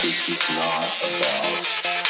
this is not about